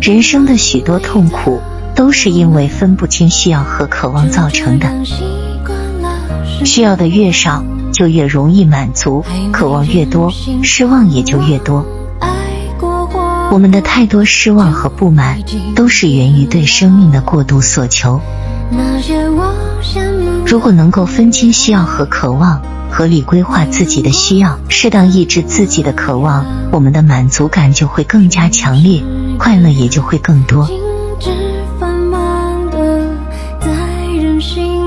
人生的许多痛苦，都是因为分不清需要和渴望造成的。需要的越少，就越容易满足；渴望越多，失望也就越多。我们的太多失望和不满，都是源于对生命的过度所求。如果能够分清需要和渴望，合理规划自己的需要，适当抑制自己的渴望，我们的满足感就会更加强烈，快乐也就会更多。止的在人心